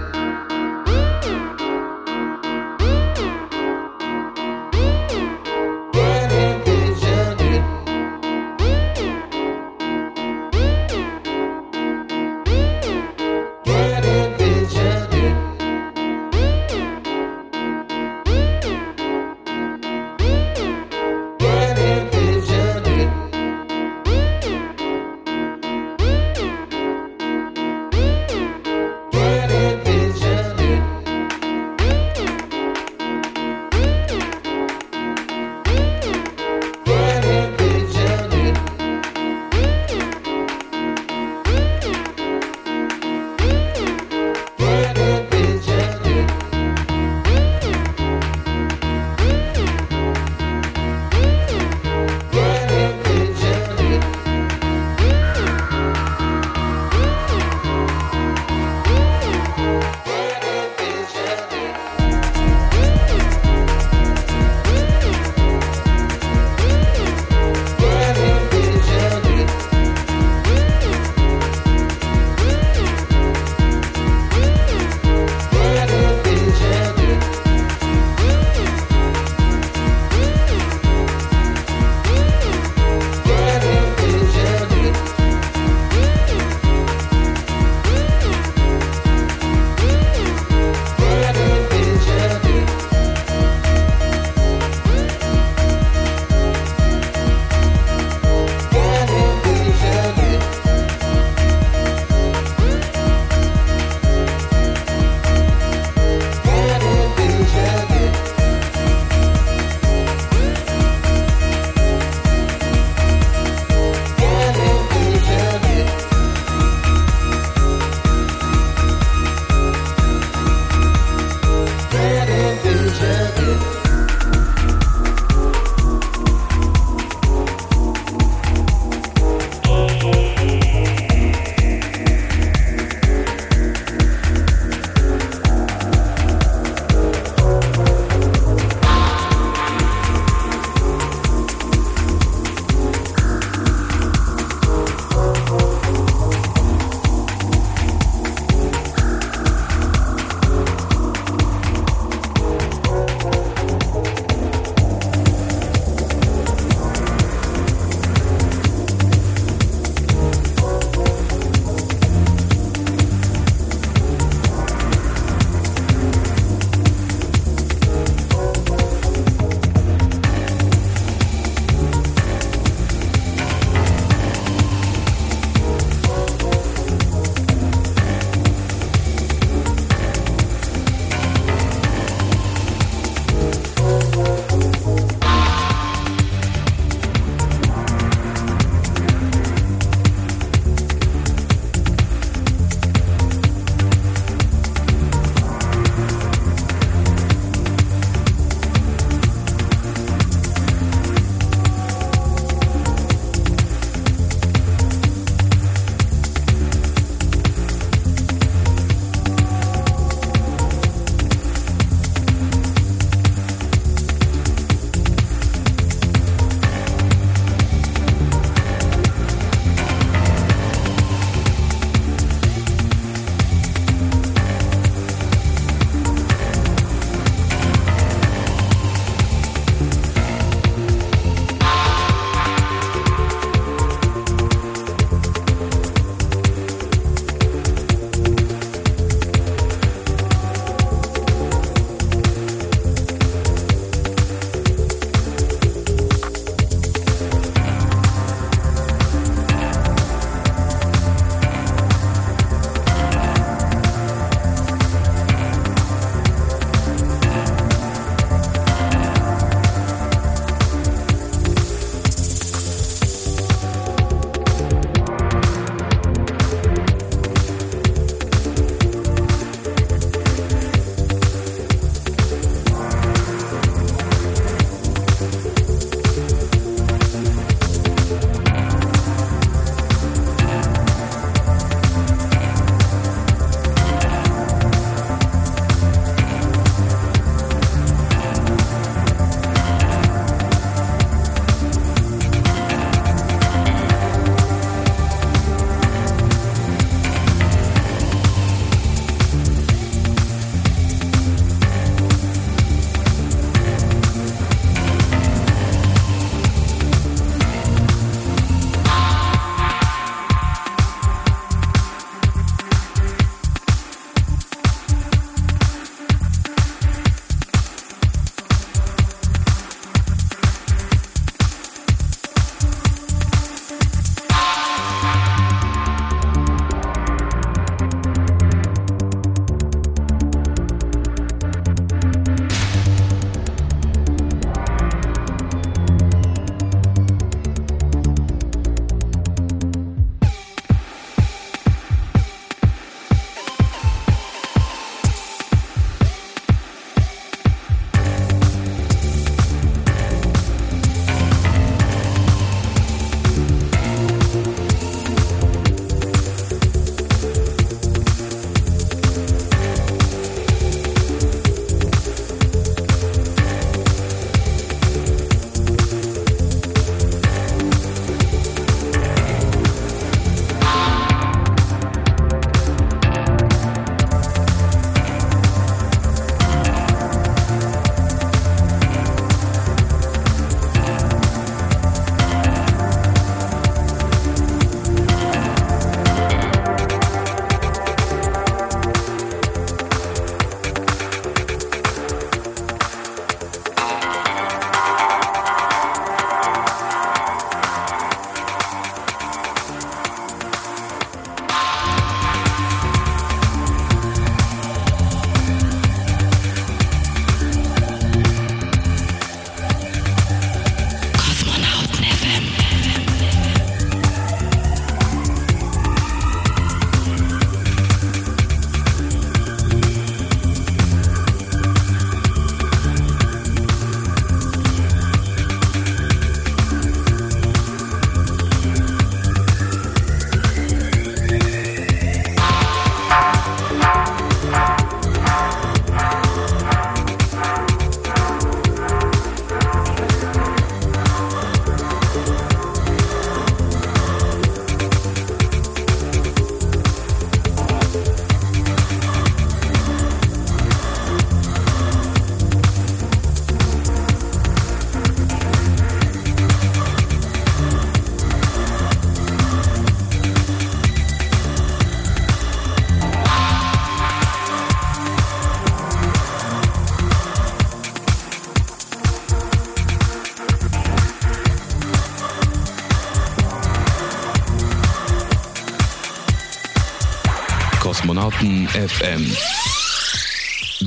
FM.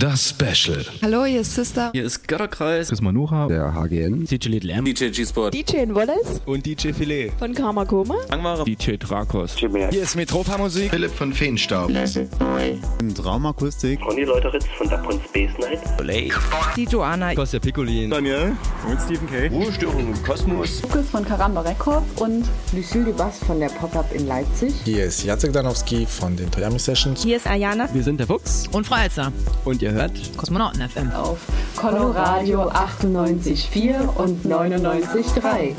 Das Special. Hallo, hier ist Sister. Hier ist Götterkreis. Ist Manuha. Der HGN. DJ Little M. DJ G-Sport. DJ Wallace. Und DJ Filet. Von Karma Koma. Langware. DJ Drakos. Hier ist Metropa Musik. Philipp von Feenstaub. Traumakustik. Conny Leuteritz von Dapon Space Night. Olay. Die Joanna. Kostja Piccolin. Daniel. Und Stephen K. Ruhestörung im Kosmos. Lukas von Karamba Records und Lucille Dubas von der Pop-Up in Leipzig. Hier ist Jacek Danowski von den Toyami Sessions. Hier ist Ayana. Wir sind der Fuchs. Und Frau Elster. Und ihr hört Kosmonauten FM. Auf Coloradio 98,4 und 99,3.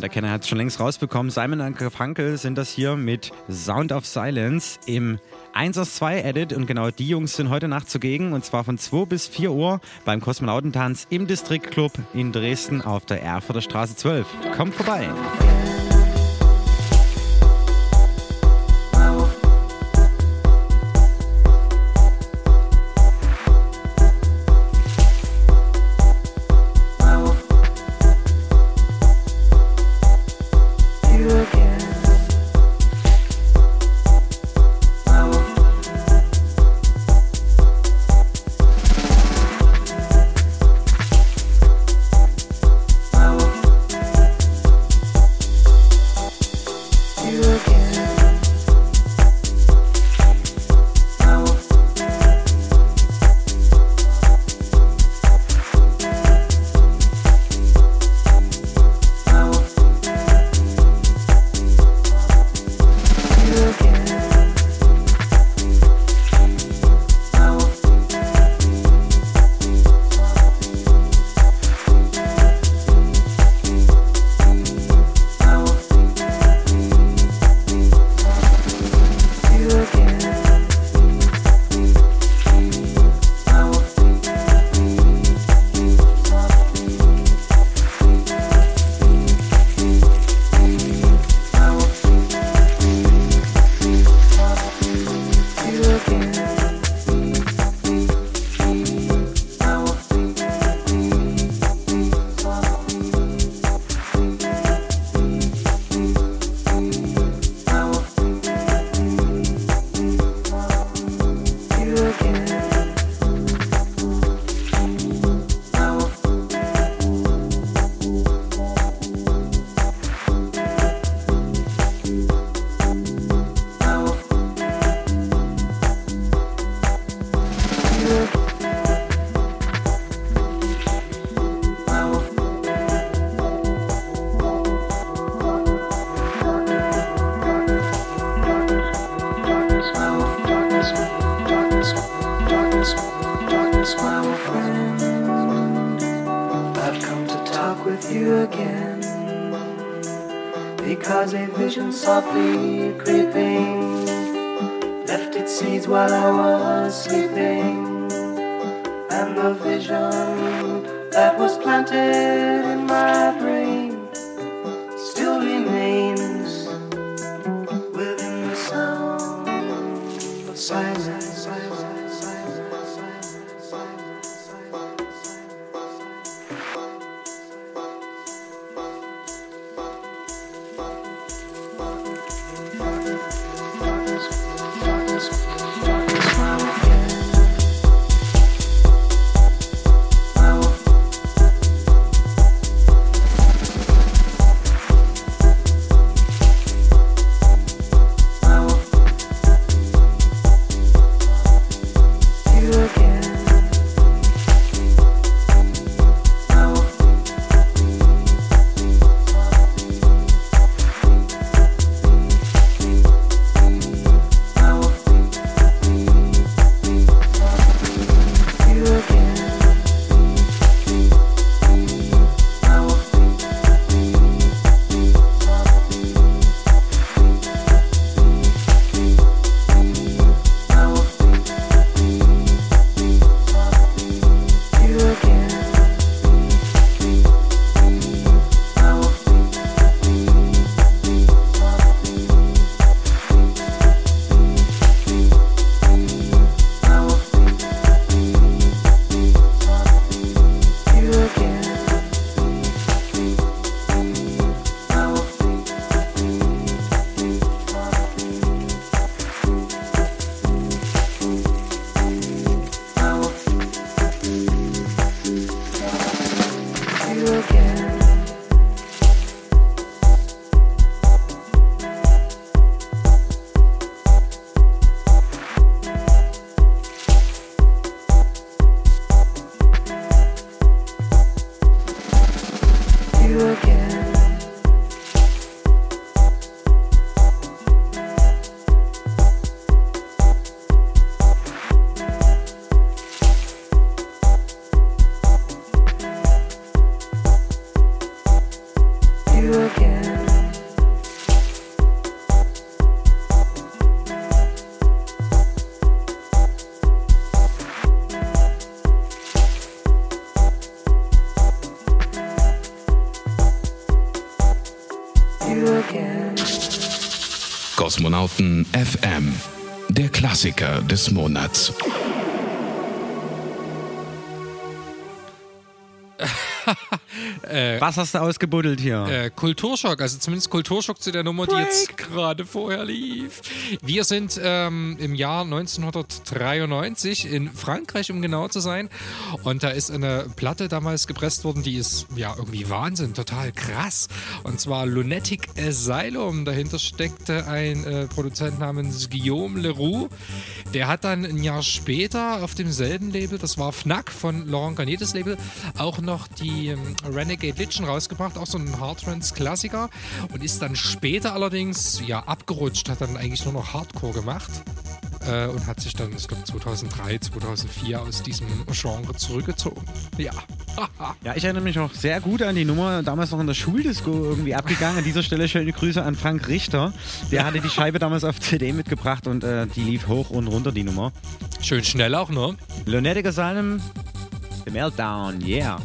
Der Kenner hat es schon längst rausbekommen. Simon und Garfunkel sind das hier mit Sound of Silence im 1 aus 2 Edit und genau die Jungs sind heute Nacht zugegen und zwar von 2 bis 4 Uhr beim Kosmonautentanz im Distriktclub in Dresden auf der Erfurter Straße 12. Kommt vorbei! Kosmonauten FM, der Klassiker des Monats. Äh, Was hast du ausgebuddelt hier? Äh, Kulturschock, also zumindest Kulturschock zu der Nummer, die jetzt gerade vorher lief. Wir sind ähm, im Jahr 1993 in Frankreich, um genau zu sein. Und da ist eine Platte damals gepresst worden, die ist ja irgendwie Wahnsinn, total krass. Und zwar Lunatic Asylum. Dahinter steckte ein äh, Produzent namens Guillaume Leroux. Der hat dann ein Jahr später auf demselben Label, das war Fnac von Laurent Garnier, Label, auch noch die ähm, Renegade Litchen rausgebracht, auch so ein Hardtrance-Klassiker und ist dann später allerdings ja abgerutscht, hat dann eigentlich nur noch Hardcore gemacht äh, und hat sich dann, ich glaube 2003, 2004 aus diesem Genre zurückgezogen. Ja. Ja, ich erinnere mich noch sehr gut an die Nummer, damals noch in der Schuldisco irgendwie abgegangen. An dieser Stelle schöne Grüße an Frank Richter. Der hatte die Scheibe damals auf CD mitgebracht und äh, die lief hoch und runter, die Nummer. Schön schnell auch, ne? Lunatic Asylum, The Meltdown, yeah.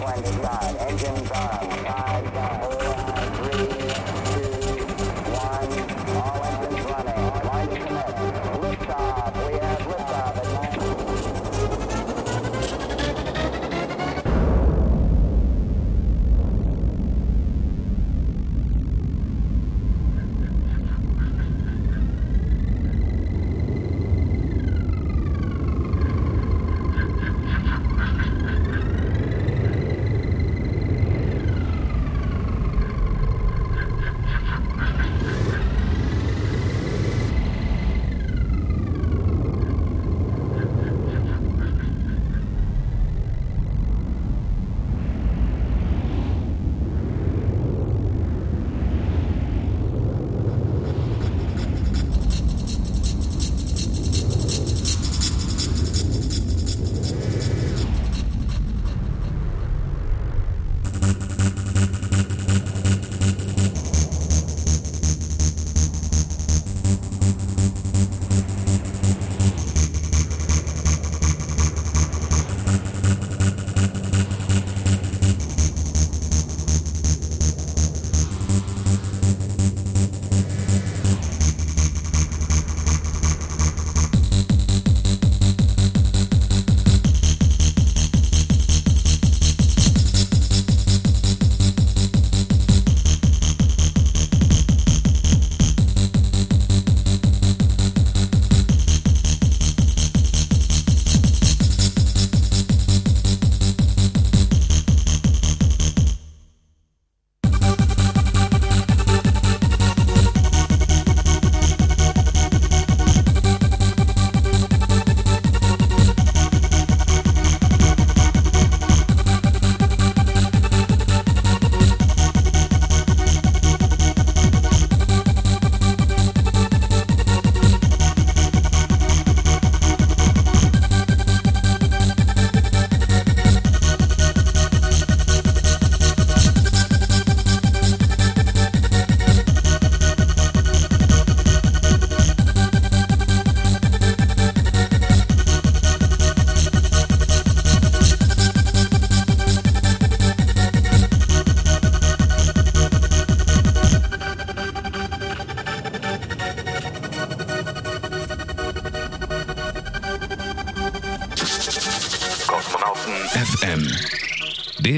when to start. Engines on. Five,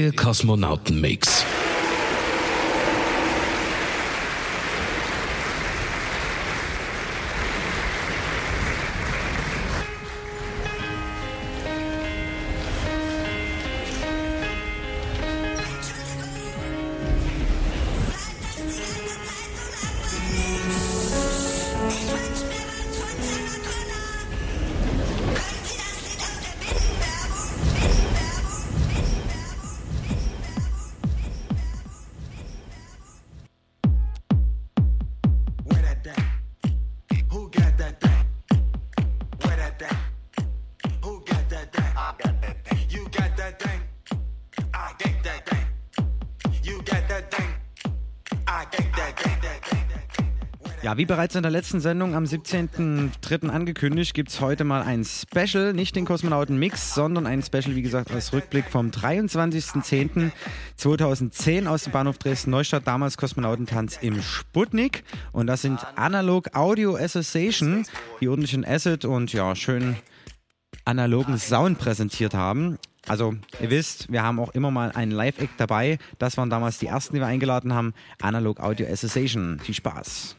Der Kosmonauten-Mix. Wie bereits in der letzten Sendung am 17.03. angekündigt, gibt es heute mal ein Special, nicht den Kosmonauten-Mix, sondern ein Special, wie gesagt, als Rückblick vom 23.10.2010 aus dem Bahnhof Dresden-Neustadt, damals Kosmonautentanz im Sputnik. Und das sind Analog Audio Association, die ordentlichen Asset und ja, schön analogen Sound präsentiert haben. Also, ihr wisst, wir haben auch immer mal einen Live-Act dabei. Das waren damals die ersten, die wir eingeladen haben. Analog Audio Association. Viel Spaß.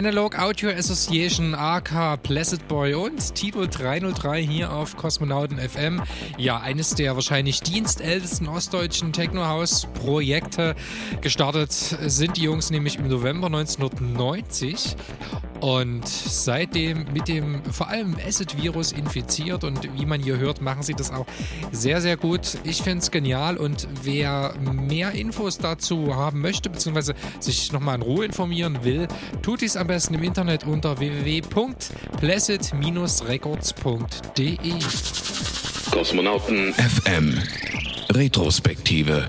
Analog Audio Association, AK Placid Boy und Tito 303 hier auf Kosmonauten FM. Ja, eines der wahrscheinlich dienstältesten ostdeutschen Techno-House-Projekte. Gestartet sind die Jungs nämlich im November 1990 und seitdem mit dem vor allem Acid-Virus infiziert und wie man hier hört, machen sie das auch sehr, sehr gut. Ich finde es genial und wer mehr Infos dazu haben möchte, beziehungsweise sich nochmal in Ruhe informieren will, tut dies am besten im Internet unter www.placid-records.de. Kosmonauten FM Retrospektive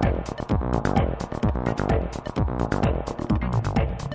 Thank you.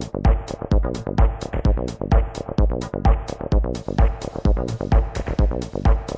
Thank you.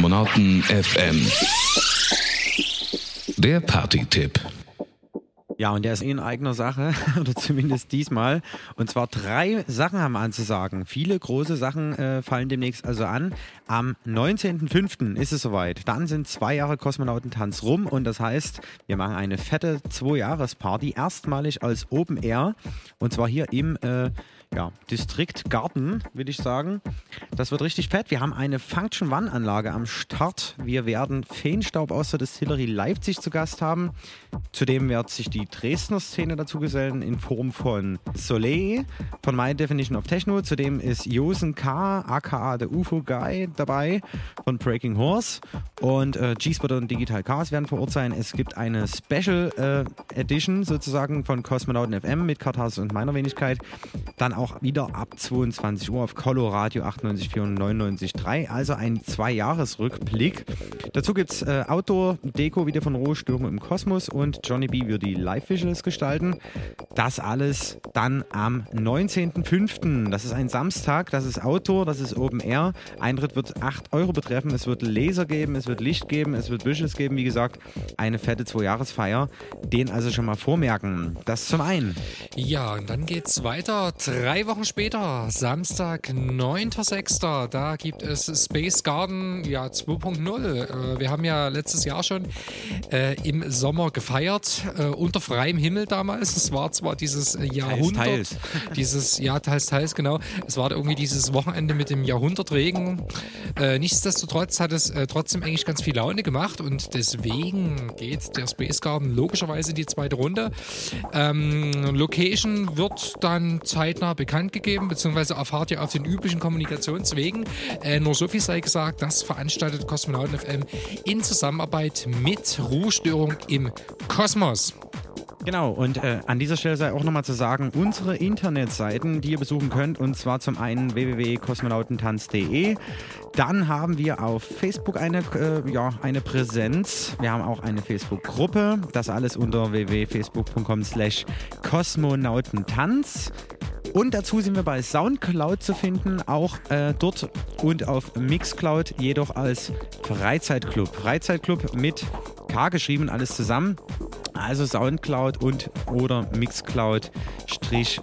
Kosmonauten FM. Der Party-Tipp. Ja, und der ist in eigener Sache, oder zumindest diesmal. Und zwar drei Sachen haben wir anzusagen. Viele große Sachen äh, fallen demnächst also an. Am 19.05. ist es soweit. Dann sind zwei Jahre Kosmonautentanz rum und das heißt, wir machen eine fette Zwei-Jahres-Party. Erstmalig als Open Air. Und zwar hier im äh, ja, Distrikt Garten, würde ich sagen. Das wird richtig fett. Wir haben eine Function One-Anlage am Start. Wir werden Feenstaub aus der Distillerie Leipzig zu Gast haben. Zudem wird sich die Dresdner Szene dazu gesellen in Form von Soleil, von My Definition of Techno. Zudem ist Josen K., aka The UFO-Guy, dabei von Breaking Horse. Und äh, G-Spotter und Digital Cars werden vor Ort sein. Es gibt eine Special äh, Edition sozusagen von Cosmonauten FM mit Kartas und meiner Wenigkeit. Dann auch wieder ab 22 Uhr auf Colo Radio 98. 94.4 Also ein Zwei-Jahres-Rückblick. Dazu gibt es äh, Outdoor-Deko wieder von Ruhe, im Kosmos und Johnny B. wird die Live-Visuals gestalten. Das alles dann am 19.05. Das ist ein Samstag, das ist Outdoor, das ist Open Air. Eintritt wird 8 Euro betreffen. Es wird Laser geben, es wird Licht geben, es wird Visuals geben. Wie gesagt, eine fette Zwei-Jahres-Feier. Den also schon mal vormerken. Das zum einen. Ja, und dann geht's weiter. Drei Wochen später, Samstag, 9.06. Da gibt es Space Garden ja, 2.0. Äh, wir haben ja letztes Jahr schon äh, im Sommer gefeiert, äh, unter freiem Himmel damals. Es war zwar dieses Jahrhundert. Teils, teils. Dieses, ja, teils, teils, genau. Es war irgendwie dieses Wochenende mit dem Jahrhundertregen. Äh, nichtsdestotrotz hat es äh, trotzdem eigentlich ganz viel Laune gemacht und deswegen geht der Space Garden logischerweise in die zweite Runde. Ähm, Location wird dann zeitnah bekannt gegeben, beziehungsweise erfahrt ihr auf den üblichen Kommunikationswegen. Äh, nur so viel sei gesagt, das veranstaltet Kosmonauten FM in Zusammenarbeit mit Ruhestörung im Kosmos. Genau, und äh, an dieser Stelle sei auch nochmal zu sagen, unsere Internetseiten, die ihr besuchen könnt, und zwar zum einen www.kosmonautentanz.de. Dann haben wir auf Facebook eine, äh, ja, eine Präsenz. Wir haben auch eine Facebook-Gruppe. Das alles unter www.facebook.com slash kosmonautentanz. Und dazu sind wir bei Soundcloud zu finden, auch äh, dort und auf Mixcloud, jedoch als Freizeitclub. Freizeitclub mit K geschrieben, alles zusammen. Also Soundcloud und oder Mixcloud Strich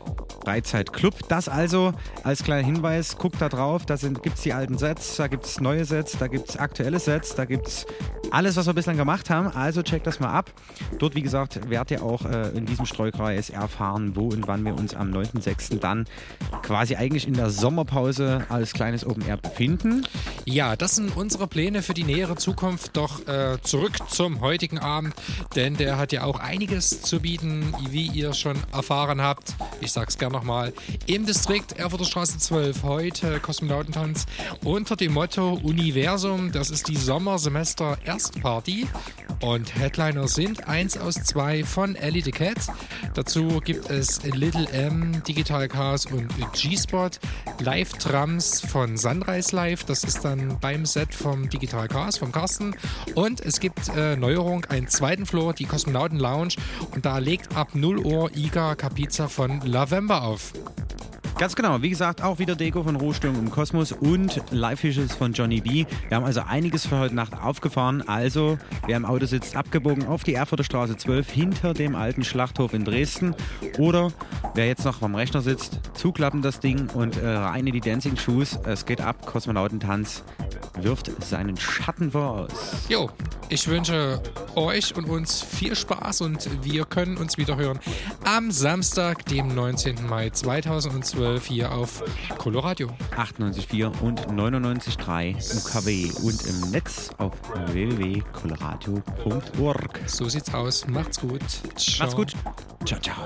Freizeit-Club. Das also als kleiner Hinweis, guckt da drauf, da gibt es die alten Sets, da gibt es neue Sets, da gibt es aktuelle Sets, da gibt es alles, was wir bislang gemacht haben. Also checkt das mal ab. Dort, wie gesagt, werdet ihr auch äh, in diesem Streukreis erfahren, wo und wann wir uns am 9.6. dann quasi eigentlich in der Sommerpause als kleines Open Air befinden. Ja, das sind unsere Pläne für die nähere Zukunft. Doch äh, zurück zum heutigen Abend, denn der hat ja auch einiges zu bieten, wie ihr schon erfahren habt. Ich sag's gern nochmal. Im Distrikt Erfurter Straße 12 heute Kosmonautentanz unter dem Motto Universum. Das ist die Sommersemester Erstparty und Headliner sind eins aus zwei von Ellie the Cat. Dazu gibt es Little M, Digital Cars und G-Spot. Live-Drums von Sunrise Live, das ist dann beim Set vom Digital Cars, vom Carsten. Und es gibt äh, Neuerung, einen zweiten Floor, die Kosmonauten Lounge. Und da legt ab 0 Uhr Iga Capiza von Lavember auf. Ganz genau, wie gesagt, auch wieder Deko von Rohsturm im Kosmos und Live Fishes von Johnny B. Wir haben also einiges für heute Nacht aufgefahren. Also, wer im Auto sitzt, abgebogen auf die Erfurter Straße 12 hinter dem alten Schlachthof in Dresden. Oder wer jetzt noch am Rechner sitzt, zuklappen das Ding und äh, rein in die Dancing Shoes. Es geht ab, Kosmonautentanz wirft seinen Schatten voraus. Jo, ich wünsche euch und uns viel Spaß und wir können uns wieder hören am Samstag, dem 19. Mai 2012 hier auf Coloradio. 98,4 und 99,3 UKW und im Netz auf www.coloradio.org. So sieht's aus. Macht's gut. Ciao. Macht's gut. Ciao, ciao.